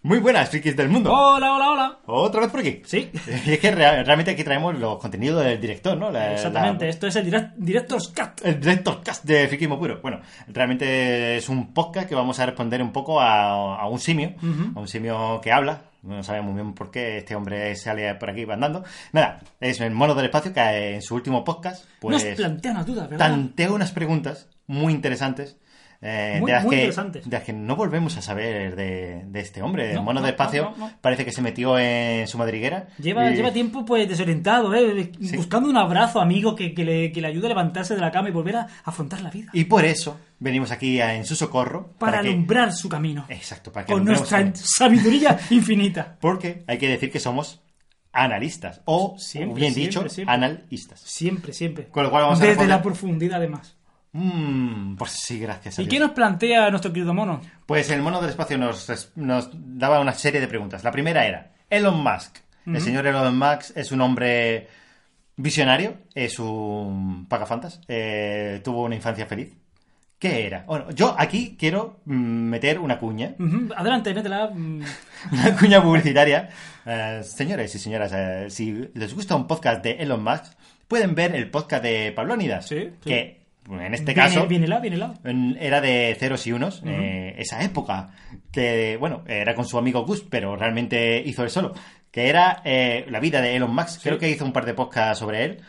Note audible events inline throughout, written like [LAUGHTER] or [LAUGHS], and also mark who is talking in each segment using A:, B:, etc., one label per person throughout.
A: Muy buenas, frikis del mundo.
B: Hola, hola, hola.
A: Otra vez por aquí.
B: Sí. [LAUGHS]
A: Es que rea- realmente aquí traemos los contenidos del director, ¿no? La-
B: Exactamente,
A: la-
B: esto es el direct- Director's Cut.
A: el director cast de Frikismo Puro. Bueno, realmente es un podcast que vamos a responder un poco a, a un simio, a un simio que habla. No sabemos muy bien por qué este hombre sale por aquí andando. Nada, es el mono del espacio que en su último podcast, pues,
B: Nos plantea una duda, ¿verdad?
A: tanteó unas preguntas muy interesantes. Eh,
B: Muy-
A: de, las
B: muy
A: que,
B: interesantes.
A: de las que no volvemos a saber de, de este hombre.
B: No,
A: el mono
B: no,
A: del espacio
B: no,
A: parece que se metió en su madriguera.
B: Lleva,
A: y-
B: lleva tiempo pues desorientado, ¿eh?
A: Sí.
B: buscando un abrazo amigo que, que le, que le ayude a levantarse de la cama y volver a afrontar la vida.
A: Y por eso venimos aquí a- en su socorro.
B: Para alumbrar su camino.
A: Exacto, para que
B: Con nuestra [LAUGHS] sabiduría infinita.
A: Porque hay que decir que somos analistas. O,
B: Siempre,
A: bien
B: siempre,
A: dicho,
B: siempre.
A: analistas.
B: Siempre, siempre.
A: Con lo cual vamos a
B: Desde
A: responder-
B: la profundidad, además.
A: Mmm, pues sí, gracias a
B: ¿Y
A: Dios.
B: qué nos plantea nuestro querido mono?
A: Pues el mono del espacio nos, daba una serie de preguntas. La primera era, Elon Musk. El señor Elon Musk es un hombre visionario, es un pagafantas, eh, tuvo una infancia feliz. ¿Qué era? Bueno, yo aquí quiero mm, meter una cuña,
B: Adelante, métela. [LAUGHS] mm.
A: una cuña publicitaria. Eh, señores y señoras, eh, si les gusta un podcast de Elon Musk, pueden ver el podcast de Pablónidas,
B: Sí, sí.
A: que en este
B: Viene-
A: caso
B: Viene la, viene la.
A: era de ceros y unos, eh, esa época, que, bueno, era con su amigo Gus, pero realmente hizo él solo, que era eh, la vida de Elon Musk. Creo que hizo un par de podcasts sobre él.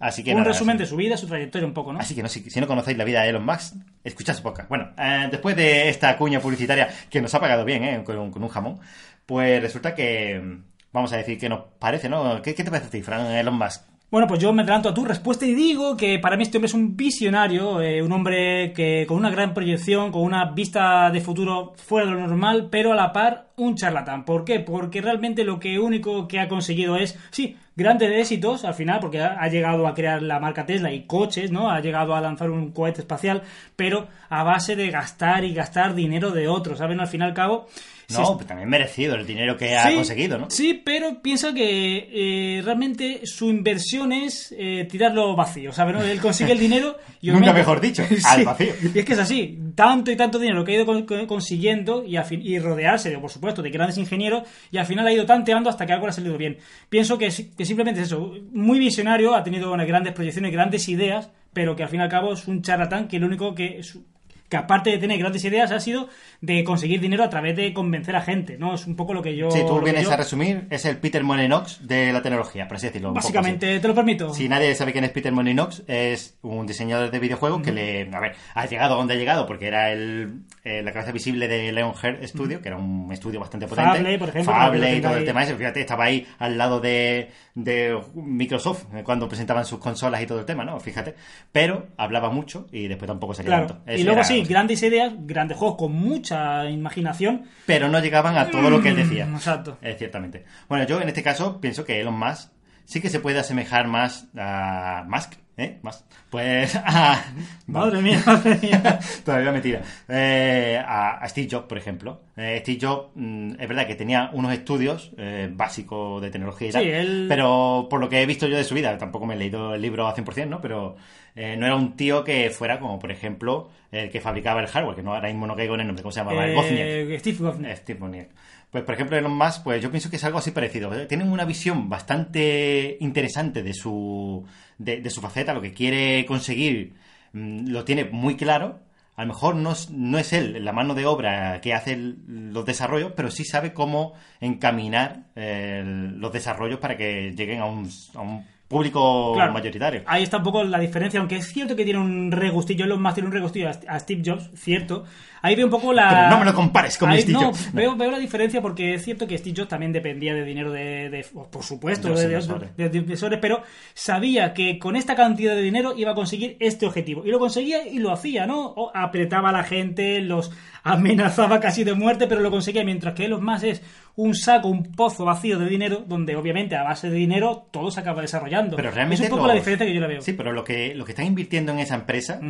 A: Así que
B: Un
A: nada,
B: resumen
A: así-
B: de su vida, su trayectoria un poco, ¿no?
A: Así que no, si, si no conocéis la vida de Elon Musk, escuchad su podcast. Bueno, eh, después de esta cuña publicitaria que nos ha pagado bien, ¿eh? con, un- con un jamón, pues resulta que mm, vamos a decir que nos parece, ¿no? ¿Qué, qué te parece a ti, Fran, Elon Musk?
B: Bueno, pues yo me adelanto a tu respuesta y digo que para mí este hombre es un visionario, eh, un hombre que con una gran proyección, con una vista de futuro fuera de lo normal, pero a la par un charlatán. ¿Por qué? Porque realmente lo que único que ha conseguido es, sí, grandes éxitos al final, porque ha, llegado a crear la marca Tesla y coches, ¿no? Ha llegado a lanzar un cohete espacial, pero a base de gastar y gastar dinero de otros, ¿saben? Al fin y al cabo...
A: No,
B: es-
A: pues también merecido el dinero que ha
B: Sí,
A: conseguido, ¿no?
B: Sí, pero piensa que eh, realmente su inversión es eh, tirarlo vacío, ¿sabes? no? Él consigue el dinero y [LAUGHS]
A: Nunca mejor dicho, [LAUGHS] al vacío.
B: Y es que es así, tanto y tanto dinero que ha ido con- con- consiguiendo y, a fin- y rodearse, de, por supuesto, de grandes ingenieros y al final ha ido tanteando hasta que algo le ha salido bien. Pienso que, sí- que simplemente es eso, muy visionario, ha tenido unas grandes proyecciones, grandes ideas, pero que al fin y al cabo es un charlatán que lo único que... que aparte de tener grandes ideas ha sido de conseguir dinero a través de convencer a gente, ¿no? Es un poco lo que yo...
A: Si tú vienes
B: yo-
A: a resumir, es el Peter Molyneux de la tecnología, por así decirlo.
B: Básicamente, te lo permito.
A: Si nadie sabe quién es Peter Molyneux, es un diseñador de videojuegos que le... A ver, ha llegado donde ha llegado, porque era el, eh, la cabeza visible de Leonheart Studio, que era un estudio bastante potente.
B: Fable, por ejemplo,
A: Fable y todo el tema ese. Fíjate, estaba ahí al lado de, de Microsoft eh, cuando presentaban sus consolas y todo el tema, ¿no? Fíjate. Pero hablaba mucho y después tampoco salía
B: Claro.
A: tanto.
B: Y luego
A: era-
B: sí, grandes ideas, grandes juegos con mucha imaginación.
A: Pero no llegaban a todo lo que él decía.
B: Mm, Exacto.
A: Eh, ciertamente. Bueno, yo en este caso pienso que Elon Musk sí que se puede asemejar más a Musk, ¿eh? Más. Pues [LAUGHS] a...
B: Madre mía, madre mía. [LAUGHS]
A: Todavía mentira. Eh, a Steve Jobs, por ejemplo. Eh, Steve Jobs, mm, es verdad que tenía unos estudios eh, básicos de tecnología y
B: Sí,
A: tal,
B: él-
A: pero por lo que he visto yo de su vida, tampoco me he leído el libro a 100%, ¿no? Pero eh, no era un tío que fuera como, por ejemplo, el que fabricaba el hardware, que no ahora mismo no caigo en el nombre, ¿cómo se llamaba?
B: Eh,
A: Wozniak.
B: Steve Wozniak.
A: Eh, Steve Wozniak. Pues, por ejemplo, Elon Musk, pues yo pienso que es algo así parecido. ¿eh? Tienen una visión bastante interesante de su, de, de su faceta, lo que quiere conseguir mm, lo tiene muy claro. A lo mejor no es, no es él la mano de obra que hace el- los desarrollos, pero sí sabe cómo encaminar eh, los desarrollos para que lleguen a un público
B: Claro.
A: mayoritario.
B: Ahí está un poco la diferencia, aunque es cierto que tiene un regustillo, Elon Musk tiene un regustillo a Steve Jobs, cierto. Ahí veo un poco la...
A: Pero no me lo compares con
B: Ahí-
A: Steve
B: no,
A: Jobs. No.
B: Veo, veo la diferencia porque es cierto que Steve Jobs también dependía de dinero de, de- por supuesto,
A: De inversores.
B: de- de inversores, pero sabía que con esta cantidad de dinero iba a conseguir este objetivo. Y lo conseguía y lo hacía, ¿no? O apretaba a la gente, los amenazaba casi de muerte, pero lo conseguía, mientras que Elon Musk es un saco, un pozo vacío de dinero, donde obviamente a base de dinero todo se acaba desarrollando.
A: Pero realmente
B: es un poco
A: los-
B: la diferencia que yo la veo.
A: Sí, pero lo que, lo que están invirtiendo en esa empresa,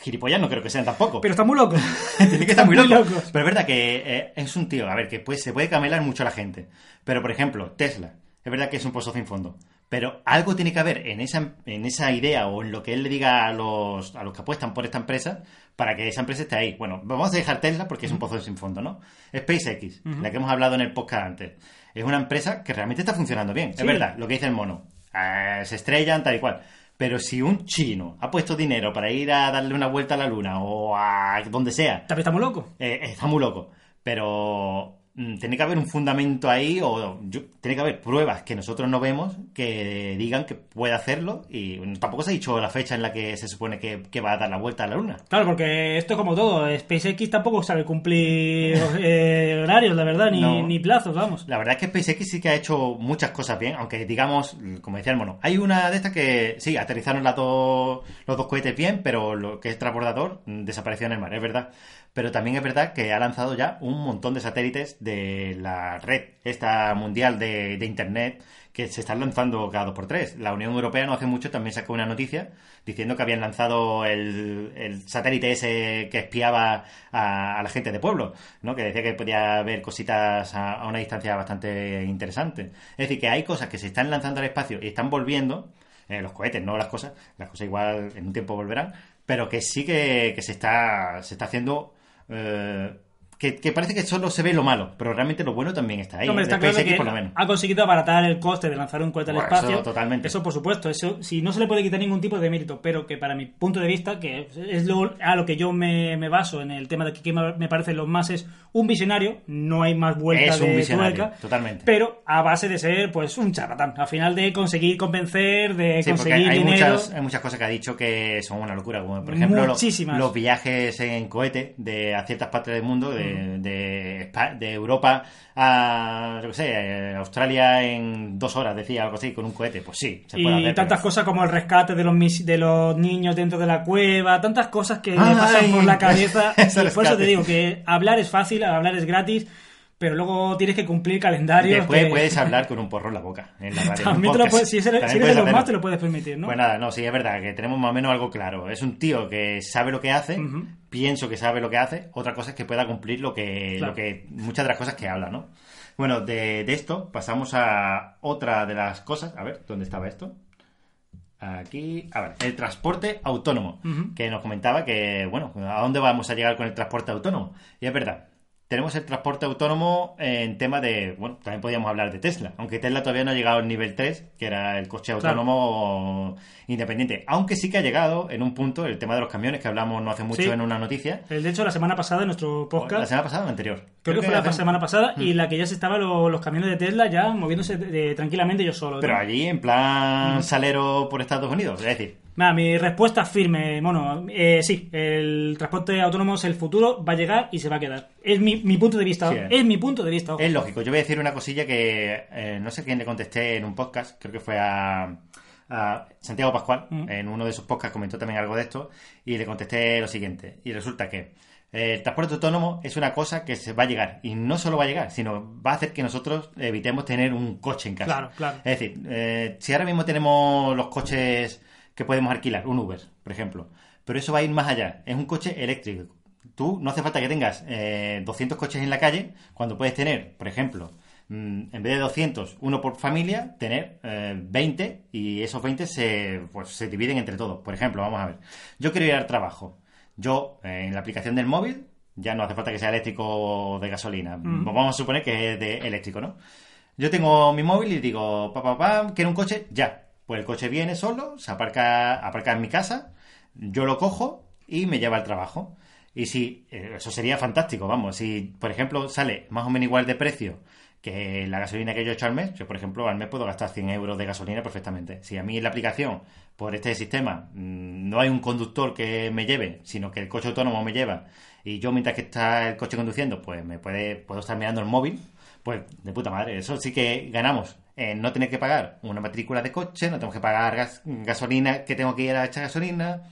A: gilipollas no creo que sean tampoco.
B: Pero está muy loco. [LAUGHS]
A: Tiene que estar muy
B: Muy
A: loco. Pero es verdad que eh, es un tío, a ver, que pues, se puede camelar mucho a la gente. Pero, por ejemplo, Tesla. Es verdad que es un pozo sin fondo. Pero algo tiene que haber en esa, en esa idea o en lo que él le diga a los, a los que apuestan por esta empresa para que esa empresa esté ahí. Bueno, vamos a dejar Tesla porque es un pozo sin fondo, ¿no? SpaceX, la que hemos hablado en el podcast antes. Es una empresa que realmente está funcionando bien.
B: Sí.
A: Es verdad, lo que dice el mono. Eh, se estrellan, tal y cual. Pero si un chino ha puesto dinero para ir a darle una vuelta a la luna o a donde sea,
B: También estamos locos.
A: eh, está muy loco. Pero tiene que haber un fundamento ahí o yo- tiene que haber pruebas que nosotros no vemos que digan que puede hacerlo y bueno, tampoco se ha dicho la fecha en la que se supone que, que va a dar la vuelta a la luna.
B: Claro, porque esto es como todo. SpaceX tampoco sabe cumplir [LAUGHS] eh, horarios, la verdad, ni,
A: No.
B: ni plazos, vamos.
A: La verdad es que SpaceX sí que ha hecho muchas cosas bien, aunque digamos, como decía el mono, hay una de estas que sí, aterrizaron las dos, los dos cohetes bien, pero lo que es transbordador mm, desapareció en el mar, es verdad. Pero también es verdad que ha lanzado ya un montón de satélites de la red, esta mundial de, Internet, que se están lanzando cada dos por tres. La Unión Europea no hace mucho también sacó una noticia diciendo que habían lanzado el, satélite ese que espiaba a, la gente de pueblo, ¿no? Que decía que podía ver cositas a, a una distancia bastante interesante. Es decir, que hay cosas que se están lanzando al espacio y están volviendo, eh, los cohetes, no las cosas, las cosas igual en un tiempo volverán, pero que sí que, que se está se está haciendo eh, que, que parece que solo se ve lo malo, pero realmente lo bueno también está ahí. De
B: está claro que
A: por lo menos.
B: ha conseguido abaratar el coste de lanzar un cohete al espacio.
A: eso totalmente.
B: Eso, por supuesto, eso si no se le puede quitar ningún tipo de mérito, pero que para mi punto de vista, que es lo, a lo que yo me, me baso en el tema de que que me parece lo más es un visionario, no hay más vuelta
A: Es un
B: de
A: visionario,
B: tuerca,
A: totalmente.
B: pero a base de ser pues un charlatán, al final de conseguir convencer, de
A: Sí,
B: conseguir
A: hay
B: dinero.
A: muchas, hay muchas cosas que ha dicho que son una locura, como por ejemplo lo-
B: Muchísimas.
A: los viajes en cohete de a ciertas partes del mundo,
B: Mm.
A: De, de, Europa a, yo qué sé, eh, Australia en dos horas, decía algo así, con un cohete. Pues sí, se puede
B: y
A: hacer.
B: tantas
A: pero-
B: cosas como el rescate de los mis- de los niños dentro de la cueva, tantas cosas que me pasan por la cabeza. [LAUGHS] y por eso te digo que hablar es fácil, hablar es gratis, pero luego tienes que cumplir calendarios.
A: Después puedes hablar [LAUGHS] con un porro en la boca, en la radio.
B: También te lo puedes, si eres,
A: También
B: si eres
A: puedes
B: de los
A: hacerlo.
B: más te lo puedes permitir, ¿no?
A: Pues nada, no, sí, es verdad que tenemos más o menos algo claro. Es un tío que sabe lo que hace, pienso que sabe lo que hace, otra cosa es que pueda cumplir lo que,
B: Claro.
A: lo que muchas de las cosas que habla, ¿no? Bueno, de, de esto pasamos a otra de las cosas. A ver, ¿dónde estaba esto? Aquí, a ver, el transporte autónomo, que nos comentaba que, bueno, ¿a dónde vamos a llegar con el transporte autónomo? Y es verdad, tenemos el transporte autónomo en tema de, bueno, también podríamos hablar de Tesla, aunque Tesla todavía no ha llegado al nivel 3, que era el coche
B: Claro.
A: autónomo independiente, aunque sí que ha llegado en un punto el tema de los camiones, que hablamos no hace mucho
B: Sí.
A: en una noticia,
B: El, de hecho, la semana pasada en nuestro podcast,
A: la semana pasada o la anterior.
B: creo, que fue la semana pasada, y la que ya se estaban lo- los camiones de Tesla ya moviéndose de- de- tranquilamente yo solo. ¿no?
A: Pero allí en plan salero por Estados Unidos, es decir,
B: Nada, mi respuesta firme, mono. Eh, sí, el transporte autónomo es el futuro, va a llegar y se va a quedar. Es mi, mi punto de vista.
A: Sí.
B: Es mi punto de vista. ojo.
A: Es lógico. Yo voy a decir una cosilla que eh, no sé quién le contesté en un podcast, creo que fue a, a Santiago Pascual,
B: Mm.
A: en uno de sus podcasts comentó también algo de esto, y le contesté lo siguiente. Y resulta que eh, el transporte autónomo es una cosa que se va a llegar, y no solo va a llegar, sino va a hacer que nosotros evitemos tener un coche en casa.
B: Claro, claro.
A: Es decir, eh, si ahora mismo tenemos los coches que podemos alquilar, un Uber, por ejemplo, pero eso va a ir más allá, es un coche eléctrico. Tú no hace falta que tengas eh, 200 coches en la calle cuando puedes tener, por ejemplo, mm, en vez de 200, uno por familia, tener eh, 20 y esos 20 se, pues, se dividen entre todos. Por ejemplo, vamos a ver, yo quiero ir al trabajo. Yo, eh, en la aplicación del móvil, ya no hace falta que sea eléctrico o de gasolina. Vamos a suponer que es de eléctrico, ¿no? Yo tengo mi móvil y digo, papá, papá, quiero un coche, ya. Pues el coche viene solo, se aparca, aparca en mi casa, yo lo cojo y me lleva al trabajo. Y si, eh, eso sería fantástico, vamos, si por ejemplo sale más o menos igual de precio que la gasolina que yo he hecho al mes, yo por ejemplo al mes puedo gastar 100 euros de gasolina perfectamente. Si a mí en la aplicación, por este sistema, mm, no hay un conductor que me lleve, sino que el coche autónomo me lleva, y yo mientras que está el coche conduciendo, pues me puede, puedo estar mirando el móvil, pues de puta madre, eso sí que ganamos. En no tener que pagar una matrícula de coche, no tengo que pagar gas- gasolina, que tengo que ir a echar gasolina,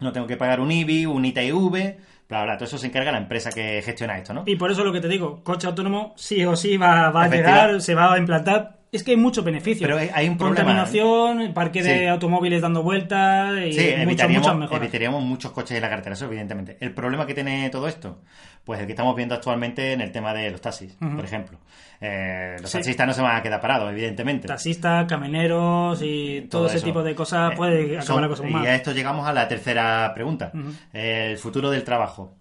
A: no tengo que pagar un IBI, un ITV, bla, bla. Todo eso se encarga la empresa que gestiona esto, ¿no?
B: Y por eso lo que te digo, coche autónomo sí o sí va, va a llegar, se va a implantar es que hay muchos beneficios.
A: Pero hay- hay un problema,
B: Contaminación, parque de
A: Sí.
B: automóviles dando vueltas y
A: Sí,
B: muchas,
A: evitaríamos,
B: muchas mejoras.
A: evitaríamos muchos coches en la carretera, eso evidentemente. El problema que tiene todo esto, pues el que estamos viendo actualmente en el tema de los taxis, por ejemplo. Eh, los
B: Sí.
A: taxistas no se van a quedar parados, evidentemente.
B: Taxistas, camioneros y todo, ese
A: eso.
B: tipo de cosas
A: Eh,
B: puede acabar
A: son-
B: la cosa muy
A: Y a esto llegamos a la tercera pregunta. El futuro del trabajo.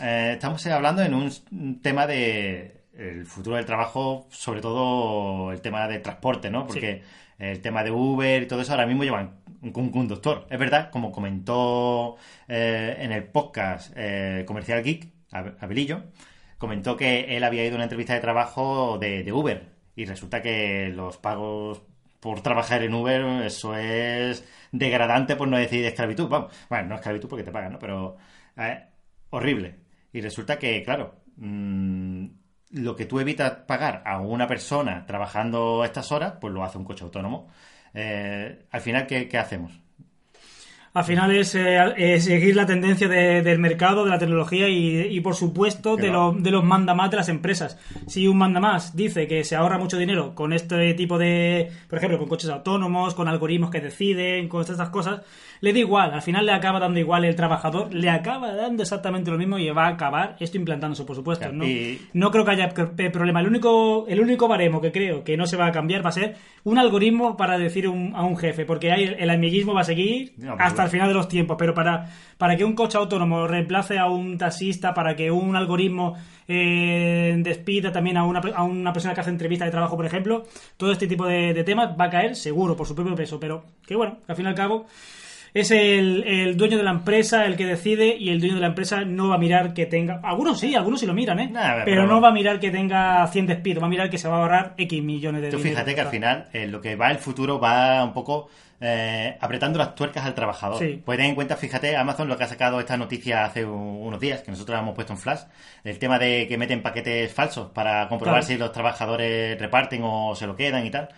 A: Eh, estamos hablando en un tema de el futuro del trabajo, sobre todo el tema de transporte, ¿no? Porque el tema de Uber y todo eso ahora mismo llevan un, un conductor. Es verdad, como comentó eh, en el podcast eh, Comercial Geek, Ab- Abelillo, comentó que él había ido a una entrevista de trabajo de, de Uber y resulta que los pagos por trabajar en Uber, eso es degradante por no decir esclavitud. Vamos, bueno, no esclavitud porque te pagan, ¿no? Pero eh, horrible. Y resulta que, claro, mm, lo que tú evitas pagar a una persona trabajando estas horas, pues lo hace un coche autónomo. Eh, al final, ¿qué, qué hacemos?
B: Al final es, eh, es seguir la tendencia de- del mercado, de la tecnología y, y, por supuesto, de, lo- de los mandamás de las empresas. Si un mandamás dice que se ahorra mucho dinero con este tipo de, por ejemplo, con coches autónomos, con algoritmos que deciden, con todas estas cosas, le da igual. Al final le acaba dando igual el trabajador, le acaba dando exactamente lo mismo y va a acabar esto implantándose, por supuesto. ¿no?
A: y-
B: no creo que haya problema. El único, el único baremo que creo que no se va a cambiar va a ser un algoritmo para decir un- a un jefe, porque ahí el, el amiguismo va a seguir
A: No, pero
B: hasta el final de los tiempos. Pero para, para que un coche autónomo reemplace a un taxista, para que un algoritmo eh, despida también a una, a una persona que hace entrevista de trabajo, por ejemplo, todo este tipo de, de temas va a caer seguro por su propio peso. Pero que bueno, que al fin y al cabo. Es el, el dueño de la empresa el que decide y el dueño de la empresa no va a mirar que tenga... Algunos sí, algunos sí lo miran, ¿eh?
A: Nah,
B: pero,
A: pero-
B: no va a mirar que tenga 100 despidos, va a mirar que se va a ahorrar X millones de
A: Tú
B: dinero.
A: fíjate que al final eh, lo que va el futuro va un poco eh, apretando las tuercas al trabajador.
B: Sí.
A: Pues ten en cuenta, fíjate, Amazon lo que ha sacado esta noticia hace unos días, que nosotros la hemos puesto en flash, el tema de que meten paquetes falsos para comprobar
B: Claro.
A: si los trabajadores reparten o se lo quedan y tal.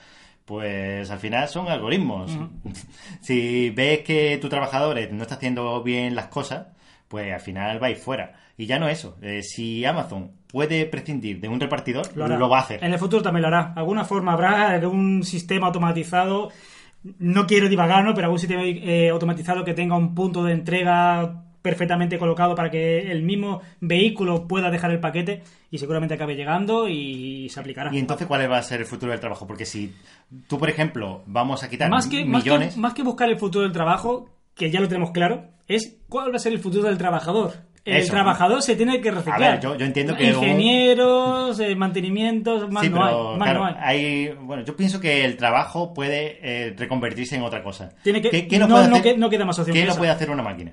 A: Pues al final son algoritmos. [LAUGHS] si ves que tu trabajador no está haciendo bien las cosas, pues al final va a ir fuera. Y ya no eso. eh, si Amazon puede prescindir de un repartidor, lo, va a hacer.
B: En el futuro también lo hará. Alguna forma habrá algún sistema automatizado. No quiero divagar, ¿no? Pero algún sistema eh, automatizado que tenga un punto de entrega perfectamente colocado para que el mismo vehículo pueda dejar el paquete y seguramente acabe llegando y se aplicará.
A: Y entonces, ¿cuál va a ser el futuro del trabajo? Porque si tú, por ejemplo, vamos a quitar
B: más que, más,
A: millones...
B: que, más que buscar el futuro del trabajo, que ya lo tenemos claro, es cuál va a ser el futuro del trabajador. El
A: Eso.
B: trabajador se tiene que reciclar.
A: ver, yo- yo entiendo que un-
B: Ingenieros, eh, mantenimientos, más
A: sí,
B: no
A: pero
B: hay. Más
A: claro,
B: no hay.
A: hay- Bueno, yo pienso que el trabajo puede eh, reconvertirse en otra cosa.
B: Tiene que-
A: ¿Qué, qué nos
B: no-
A: puede
B: no
A: hacer,
B: que- no queda más opción
A: ¿Qué
B: esa.
A: puede hacer una máquina?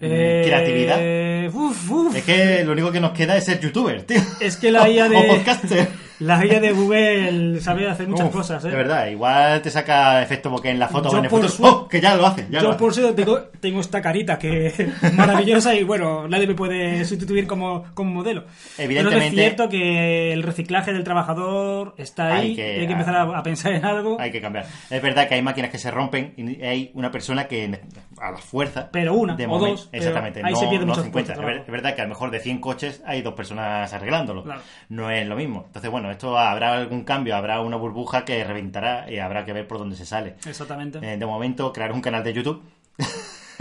B: Eh,
A: ¿Creatividad?
B: uf, uf.
A: Es que lo único que nos queda es ser youtuber, tío.
B: Es que la [LAUGHS] IA de-
A: O podcaster.
B: La IA de Google sabe hacer muchas
A: Uf,
B: cosas, ¿eh?
A: De verdad, igual te saca efecto bokeh en la foto
B: Yo
A: o en el
B: por su-
A: ¡Oh! Que ya lo hace. Ya lo
B: Yo
A: hace.
B: por eso tengo, tengo esta carita que es [LAUGHS] maravillosa y bueno, nadie me puede sustituir como, como modelo.
A: Evidentemente-
B: Pero es cierto que el reciclaje del trabajador está ahí
A: Hay que-
B: y hay que empezar a, a pensar en algo.
A: Hay que cambiar. Es verdad que hay máquinas que se rompen y hay una persona que a la fuerza.
B: Pero una
A: de
B: o
A: momento-
B: dos,
A: Exactamente.
B: ahí
A: no,
B: se pierden
A: no
B: muchos
A: 50.
B: puestos de
A: Es verdad que a lo mejor de 100 coches hay dos personas arreglándolo.
B: Claro.
A: No es lo mismo. Entonces, bueno, esto habrá algún cambio, habrá una burbuja que reventará y habrá que ver por dónde se sale.
B: Exactamente.
A: Eh, de momento, crear un canal de YouTube. [LAUGHS]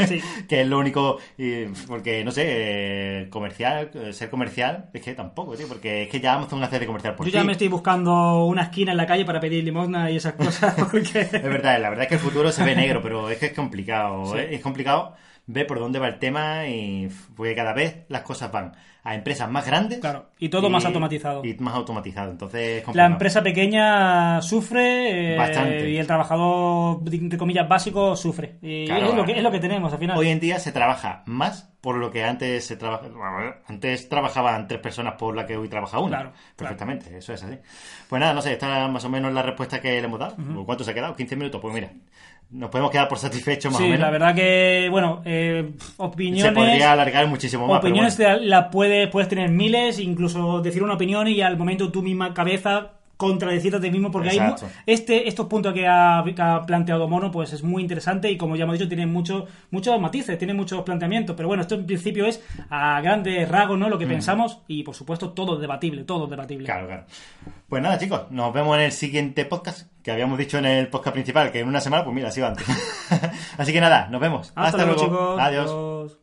B: Sí. [LAUGHS]
A: que es lo único, y- porque no sé, eh, comercial, eh, ser comercial, es que tampoco, tío, porque es que ya Amazon hace de comercial por
B: Yo ya
A: ti.
B: me estoy buscando una esquina en la calle para pedir limosna y esas cosas [LAUGHS] porque...
A: Es verdad, la verdad es que el futuro se ve negro, pero es que es complicado.
B: Sí.
A: ¿eh? Es complicado ver por dónde va el tema y porque cada vez las cosas van a empresas más grandes.
B: Claro, y todo más automatizado.
A: Y más automatizado. Entonces es
B: La empresa pequeña sufre eh,
A: Bastante.
B: y el trabajador, entre comillas, básico sufre. Y
A: Claro,
B: es, lo que, es lo que tenemos al final.
A: Hoy en día se trabaja más por lo que antes se trabaja. Antes trabajaban tres personas por la que hoy trabaja una.
B: Claro,
A: Perfectamente, eso es así. Pues nada, no sé, esta es más o menos la respuesta que le hemos dado. ¿Cuánto se ha quedado? ¿15 minutos? Pues mira, nos podemos quedar por satisfechos más
B: sí,
A: o menos.
B: la verdad que, bueno, eh, opiniones...
A: se podría alargar muchísimo más.
B: Opiniones la, la puedes, puedes tener miles, incluso decir una opinión y al momento tu misma cabeza contradecirte a ti mismo porque hay
A: Exacto.
B: este estos puntos que ha, que ha planteado Mono pues es muy interesante y como ya hemos dicho tiene muchos muchos matices tiene muchos planteamientos pero bueno esto en principio es a grandes rasgos no lo que pensamos y por supuesto todo debatible todo debatible
A: Mm. Claro, claro. Pues nada, chicos, nos vemos en el siguiente podcast, que habíamos dicho en el podcast principal, que en una semana, pues mira, ha sido antes. [LAUGHS] Así que nada, nos vemos.
B: hasta, luego chicos
A: Adiós.
B: Adiós.